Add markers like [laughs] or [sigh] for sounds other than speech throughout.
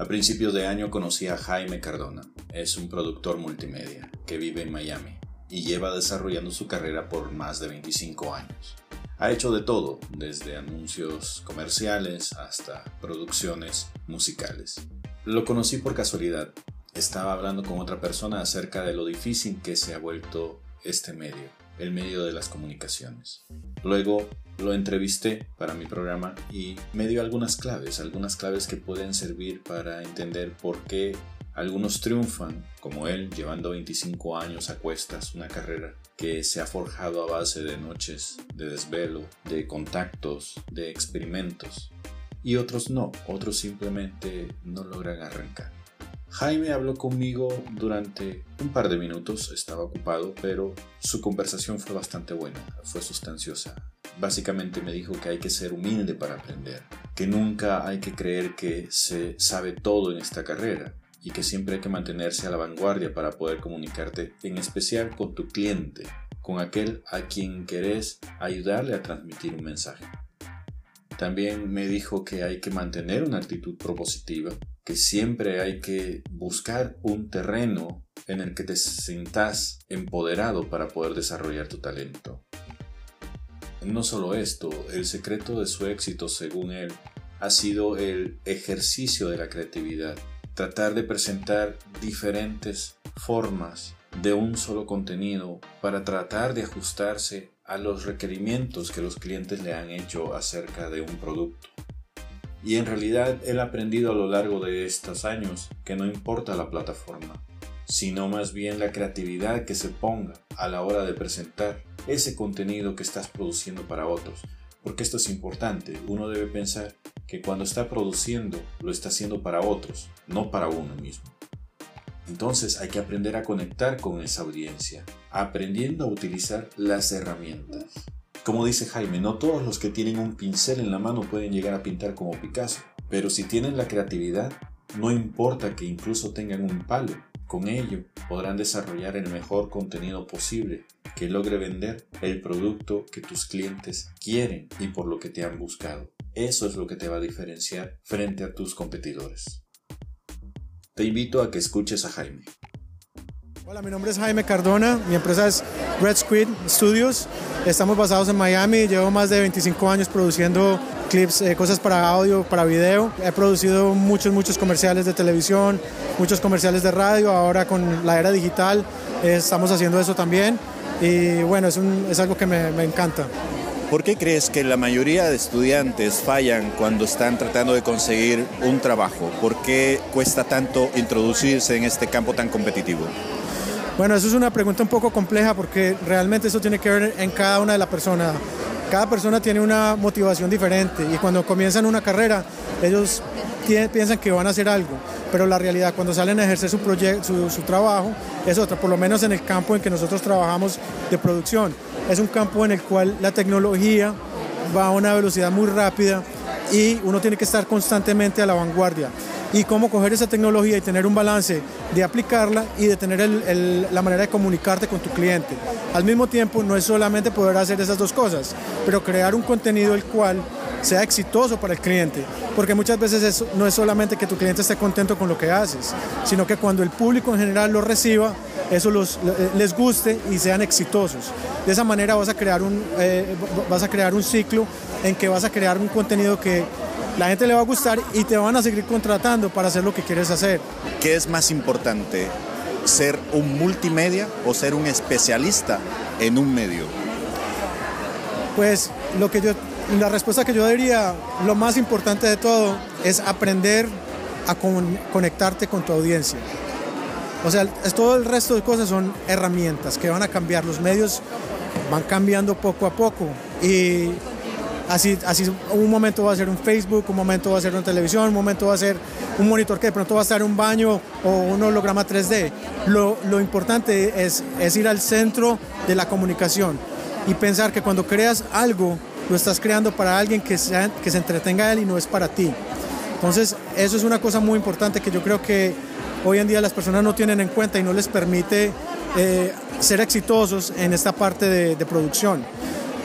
A principios de año conocí a Jaime Cardona. Es un productor multimedia que vive en Miami y lleva desarrollando su carrera por más de 25 años. Ha hecho de todo, desde anuncios comerciales hasta producciones musicales. Lo conocí por casualidad. Estaba hablando con otra persona acerca de lo difícil que se ha vuelto este medio, el medio de las comunicaciones. Luego lo entrevisté para mi programa y me dio algunas claves, algunas claves que pueden servir para entender por qué algunos triunfan, como él, llevando 25 años a cuestas una carrera que se ha forjado a base de noches de desvelo, de contactos, de experimentos. Y otros no, otros simplemente no logran arrancar. Jaime habló conmigo durante un par de minutos, estaba ocupado, pero su conversación fue bastante buena, fue sustanciosa. Básicamente me dijo que hay que ser humilde para aprender, que nunca hay que creer que se sabe todo en esta carrera y que siempre hay que mantenerse a la vanguardia para poder comunicarte, en especial con tu cliente, con aquel a quien querés ayudarle a transmitir un mensaje. También me dijo que hay que mantener una actitud propositiva, que siempre hay que buscar un terreno en el que te sientas empoderado para poder desarrollar tu talento. No solo esto, el secreto de su éxito, según él, ha sido el ejercicio de la creatividad, tratar de presentar diferentes formas de un solo contenido para tratar de ajustarse a los requerimientos que los clientes le han hecho acerca de un producto. Y en realidad ha aprendido a lo largo de estos años que no importa la plataforma, sino más bien la creatividad que se ponga a la hora de presentar ese contenido que estás produciendo para otros. Porque esto es importante, uno debe pensar que cuando está produciendo lo está haciendo para otros, no para uno mismo. Entonces hay que aprender a conectar con esa audiencia, aprendiendo a utilizar las herramientas. Como dice Jaime, no todos los que tienen un pincel en la mano pueden llegar a pintar como Picasso, pero si tienen la creatividad, no importa que incluso tengan un palo, con ello podrán desarrollar el mejor contenido posible que logre vender el producto que tus clientes quieren y por lo que te han buscado. Eso es lo que te va a diferenciar frente a tus competidores. Te invito a que escuches a Jaime. Hola, mi nombre es Jaime Cardona, mi empresa es Red Squid Studios. Estamos basados en Miami, llevo más de 25 años produciendo clips, eh, cosas para audio, para video. He producido muchos, muchos comerciales de televisión, muchos comerciales de radio, ahora con la era digital eh, estamos haciendo eso también y bueno, es, un, es algo que me, me encanta. ¿Por qué crees que la mayoría de estudiantes fallan cuando están tratando de conseguir un trabajo? ¿Por qué cuesta tanto introducirse en este campo tan competitivo? Bueno, eso es una pregunta un poco compleja porque realmente eso tiene que ver en cada una de las personas. Cada persona tiene una motivación diferente y cuando comienzan una carrera, ellos piensan que van a hacer algo, pero la realidad cuando salen a ejercer su, su, su trabajo es otra, por lo menos en el campo en que nosotros trabajamos de producción. Es un campo en el cual la tecnología va a una velocidad muy rápida y uno tiene que estar constantemente a la vanguardia y cómo coger esa tecnología y tener un balance de aplicarla y de tener la manera de comunicarte con tu cliente. Al mismo tiempo, no es solamente poder hacer esas dos cosas, pero crear un contenido el cual sea exitoso para el cliente, porque muchas veces eso no es solamente que tu cliente esté contento con lo que haces, sino que cuando el público en general lo reciba, eso los, les guste y sean exitosos. De esa manera vas a crear un, eh, vas a crear un ciclo en que vas a crear un contenido que la gente le va a gustar y te van a seguir contratando para hacer lo que quieres hacer. ¿Qué es más importante, ser un multimedia o ser un especialista en un medio? Pues lo que yo, la respuesta que yo diría, lo más importante de todo es aprender a conectarte con tu audiencia. O sea, todo el resto de cosas son herramientas que van a cambiar. Los medios van cambiando poco a poco y Así, así un momento va a ser un Facebook, un momento va a ser una televisión, un momento va a ser un monitor que de pronto va a estar un baño o un holograma 3D. Lo, lo importante es, es ir al centro de la comunicación y pensar que cuando creas algo, lo estás creando para alguien que, sea, que se entretenga él y no es para ti. Entonces, eso es una cosa muy importante que yo creo que hoy en día las personas no tienen en cuenta y no les permite eh, ser exitosos en esta parte de, de producción.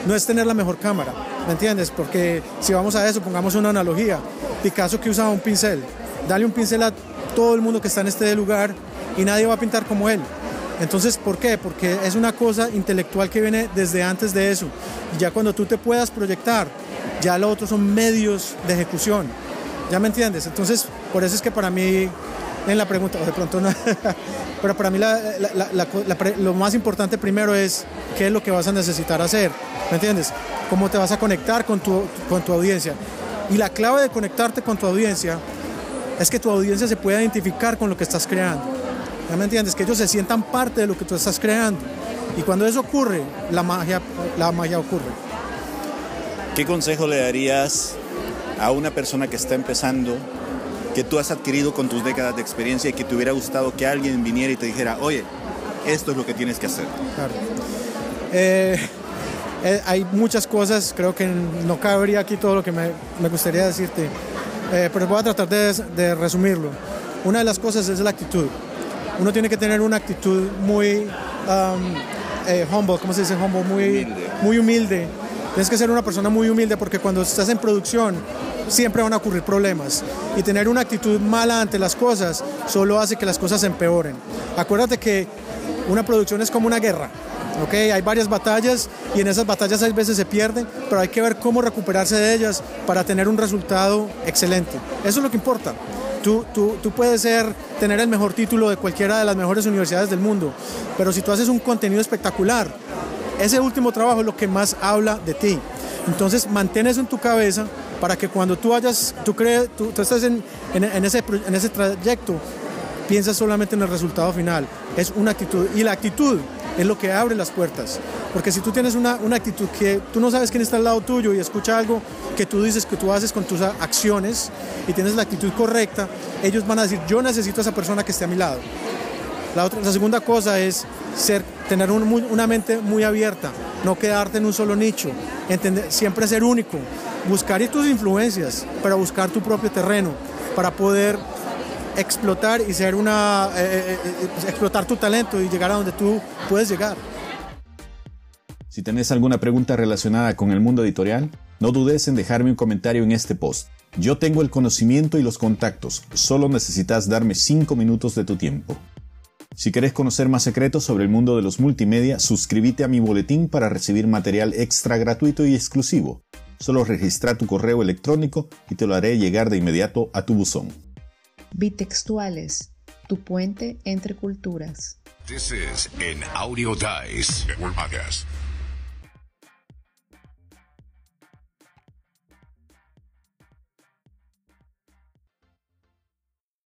No es tener la mejor cámara, ¿me entiendes? Porque si vamos a eso, pongamos una analogía. Picasso que usaba un pincel, dale un pincel a todo el mundo que está en este lugar y nadie va a pintar como él. Entonces, ¿por qué? Porque es una cosa intelectual que viene desde antes de eso. Ya cuando tú te puedas proyectar, ya lo otro son medios de ejecución. ¿Ya me entiendes? Entonces, por eso es que para mí, en la pregunta, de pronto no, [laughs] pero para mí lo más importante primero es qué es lo que vas a necesitar hacer. ¿Me entiendes? Cómo te vas a conectar con tu, con tu audiencia. Y la clave de conectarte con tu audiencia es que tu audiencia se pueda identificar con lo que estás creando. ¿Ya me entiendes? Que ellos se sientan parte de lo que tú estás creando. Y cuando eso ocurre, la magia, la magia ocurre. ¿Qué consejo le darías a una persona que está empezando, que tú has adquirido con tus décadas de experiencia y que te hubiera gustado que alguien viniera y te dijera, oye, esto es lo que tienes que hacer? Claro. Eh, eh, hay muchas cosas, creo que no cabría aquí todo lo que me, me gustaría decirte, eh, pero voy a tratar de, de, resumirlo. Una de las cosas es la actitud. Uno tiene que tener una actitud muy um, humble, ¿cómo se dice humble? Muy humilde. muy humilde. Tienes que ser una persona muy humilde porque cuando estás en producción siempre van a ocurrir problemas. Y tener una actitud mala ante las cosas solo hace que las cosas se empeoren. Acuérdate que una producción es como una guerra. Okay, hay varias batallas y en esas batallas a veces se pierden, pero hay que ver cómo recuperarse de ellas para tener un resultado excelente. Eso es lo que importa. Tú, tú, tú, puedes ser, tener el mejor título de cualquiera de las mejores universidades del mundo, pero si tú haces un contenido espectacular, ese último trabajo es lo que más habla de ti. Entonces mantén eso en tu cabeza para que cuando tú vayas, tú crees, tú, tú estás en, ese, en ese trayecto, piensas solamente en el resultado final. Es una actitud. Y la actitud es lo que abre las puertas. Porque si tú tienes una, una, actitud que tú no sabes quién está al lado tuyo y escucha algo que tú dices que tú haces con tus acciones y tienes la actitud correcta, ellos van a decir, yo necesito a esa persona que esté a mi lado. La, otra, la segunda cosa es ser, tener un, una mente muy abierta, no quedarte en un solo nicho, entender, siempre ser único, buscar tus influencias, para buscar tu propio terreno, para poder explotar y ser una eh, eh, eh, explotar tu talento y llegar a donde tú puedes llegar. Si tenés alguna pregunta relacionada con el mundo editorial, no dudes en dejarme un comentario en este post. Yo tengo el conocimiento y los contactos, solo necesitas darme 5 minutos de tu tiempo. Si querés conocer más secretos sobre el mundo de los multimedia, suscríbete a mi boletín para recibir material extra gratuito y exclusivo. Solo registra tu correo electrónico y te lo haré llegar de inmediato a tu buzón. Bitextuales, tu puente entre culturas. This is Audio Dice Network Podcast.